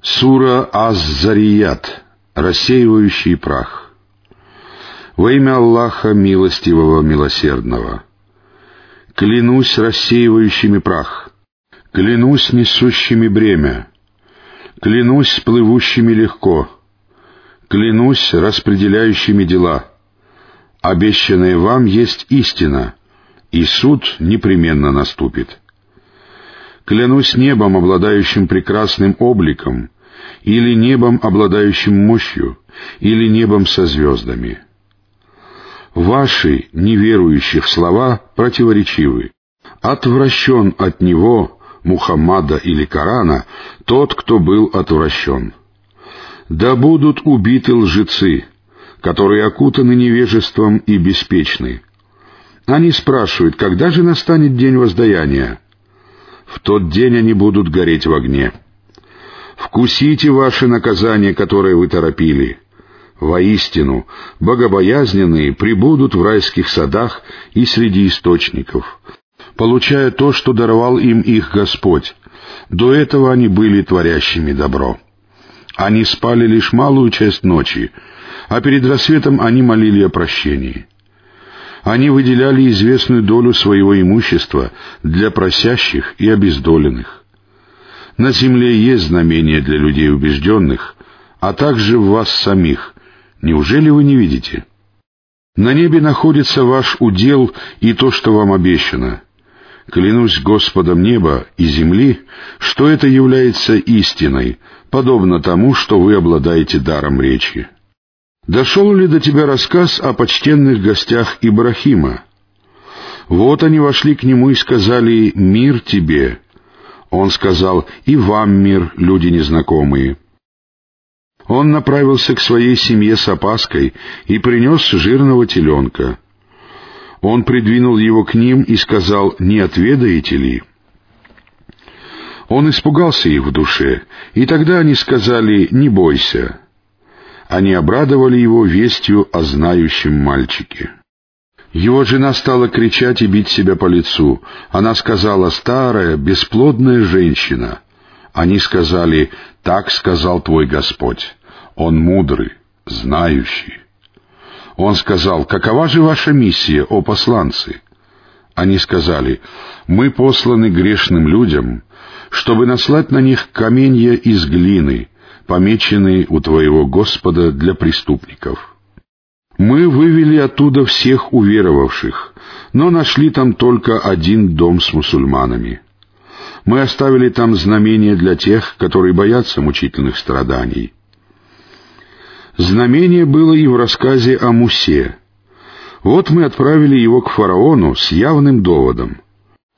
Сура Аз-Зарият, рассеивающий прах. Во имя Аллаха Милостивого Милосердного. Клянусь рассеивающими прах. Клянусь несущими бремя. Клянусь плывущими легко. Клянусь распределяющими дела. Обещанное вам есть истина, и суд непременно наступит. Клянусь небом, обладающим прекрасным обликом, или небом, обладающим мощью, или небом со звездами. Ваши, неверующих слова, противоречивы. Отвращен от него, Мухаммада или Корана, тот, кто был отвращен. Да будут убиты лжецы, которые окутаны невежеством и беспечны. Они спрашивают, когда же настанет день воздаяния? В тот день они будут гореть в огне. Вкусите ваше наказание, которое вы торопили. Воистину, богобоязненные прибудут в райских садах и среди источников, получая то, что даровал им их Господь. До этого они были творящими добро. Они спали лишь малую часть ночи, а перед рассветом они молили о прощении. Они выделяли известную долю своего имущества для просящих и обездоленных. На земле есть знамения для людей убежденных, а также в вас самих. Неужели вы не видите? На небе находится ваш удел и то, что вам обещано. Клянусь Господом неба и земли, что это является истиной, подобно тому, что вы обладаете даром речи. Дошел ли до тебя рассказ о почтенных гостях Ибрахима? Вот они вошли к нему и сказали «Мир тебе». Он сказал «И вам мир, люди незнакомые». Он направился к своей семье с опаской и принес жирного теленка. Он придвинул его к ним и сказал «Не отведаете ли?» Он испугался их в душе, и тогда они сказали «Не бойся» они обрадовали его вестью о знающем мальчике. Его жена стала кричать и бить себя по лицу. Она сказала «старая, бесплодная женщина». Они сказали «так сказал твой Господь, Он мудрый, знающий». Он сказал «какова же ваша миссия, о посланцы?» Они сказали «мы посланы грешным людям, чтобы наслать на них каменья из глины, помеченный у твоего Господа для преступников. Мы вывели оттуда всех уверовавших, но нашли там только один дом с мусульманами. Мы оставили там знамение для тех, которые боятся мучительных страданий. Знамение было и в рассказе о Мусе. Вот мы отправили его к фараону с явным доводом.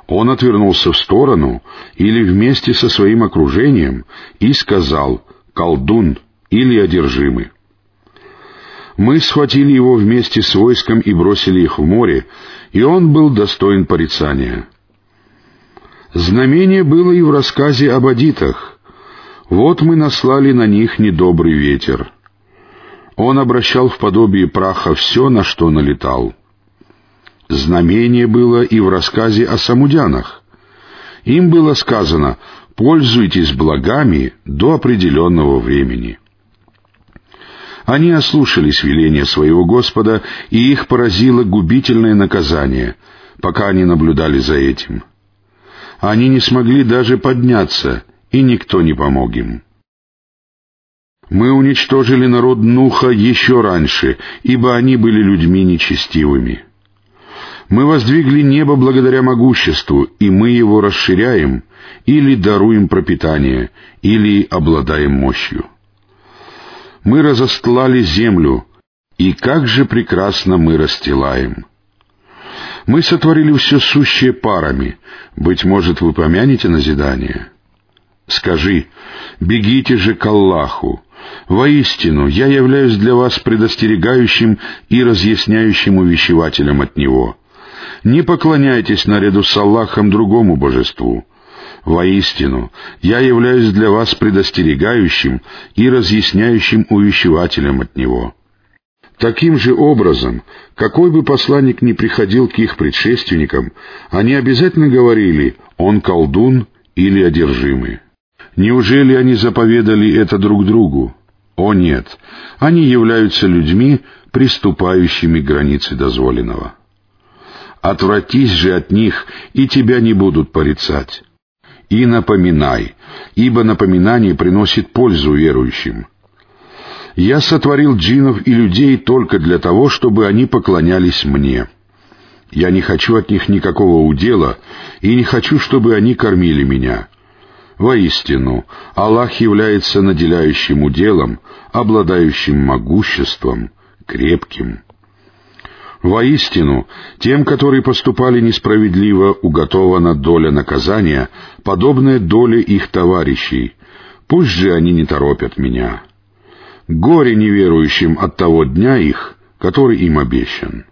Он отвернулся в сторону или вместе со своим окружением и сказал — колдун или одержимый. Мы схватили его вместе с войском и бросили их в море, и он был достоин порицания. Знамение было и в рассказе об адитах. Вот мы наслали на них недобрый ветер. Он обращал в подобие праха все, на что налетал. Знамение было и в рассказе о самудянах. Им было сказано пользуйтесь благами до определенного времени. Они ослушались веления своего Господа, и их поразило губительное наказание, пока они наблюдали за этим. Они не смогли даже подняться, и никто не помог им. Мы уничтожили народ Нуха еще раньше, ибо они были людьми нечестивыми. Мы воздвигли небо благодаря могуществу, и мы его расширяем, или даруем пропитание, или обладаем мощью. Мы разостлали землю, и как же прекрасно мы расстилаем. Мы сотворили все сущее парами, быть может, вы помянете назидание. Скажи, бегите же к Аллаху, Воистину, я являюсь для вас предостерегающим и разъясняющим увещевателем от Него. Не поклоняйтесь наряду с Аллахом другому божеству. Воистину, я являюсь для вас предостерегающим и разъясняющим увещевателем от Него. Таким же образом, какой бы посланник ни приходил к их предшественникам, они обязательно говорили «он колдун» или «одержимый». Неужели они заповедали это друг другу? О нет, они являются людьми, приступающими к границе дозволенного. Отвратись же от них, и тебя не будут порицать. И напоминай, ибо напоминание приносит пользу верующим. Я сотворил джинов и людей только для того, чтобы они поклонялись мне. Я не хочу от них никакого удела и не хочу, чтобы они кормили меня. Воистину, Аллах является наделяющим уделом, обладающим могуществом, крепким. Воистину, тем, которые поступали несправедливо, уготована доля наказания, подобная доле их товарищей. Пусть же они не торопят меня. Горе неверующим от того дня их, который им обещан.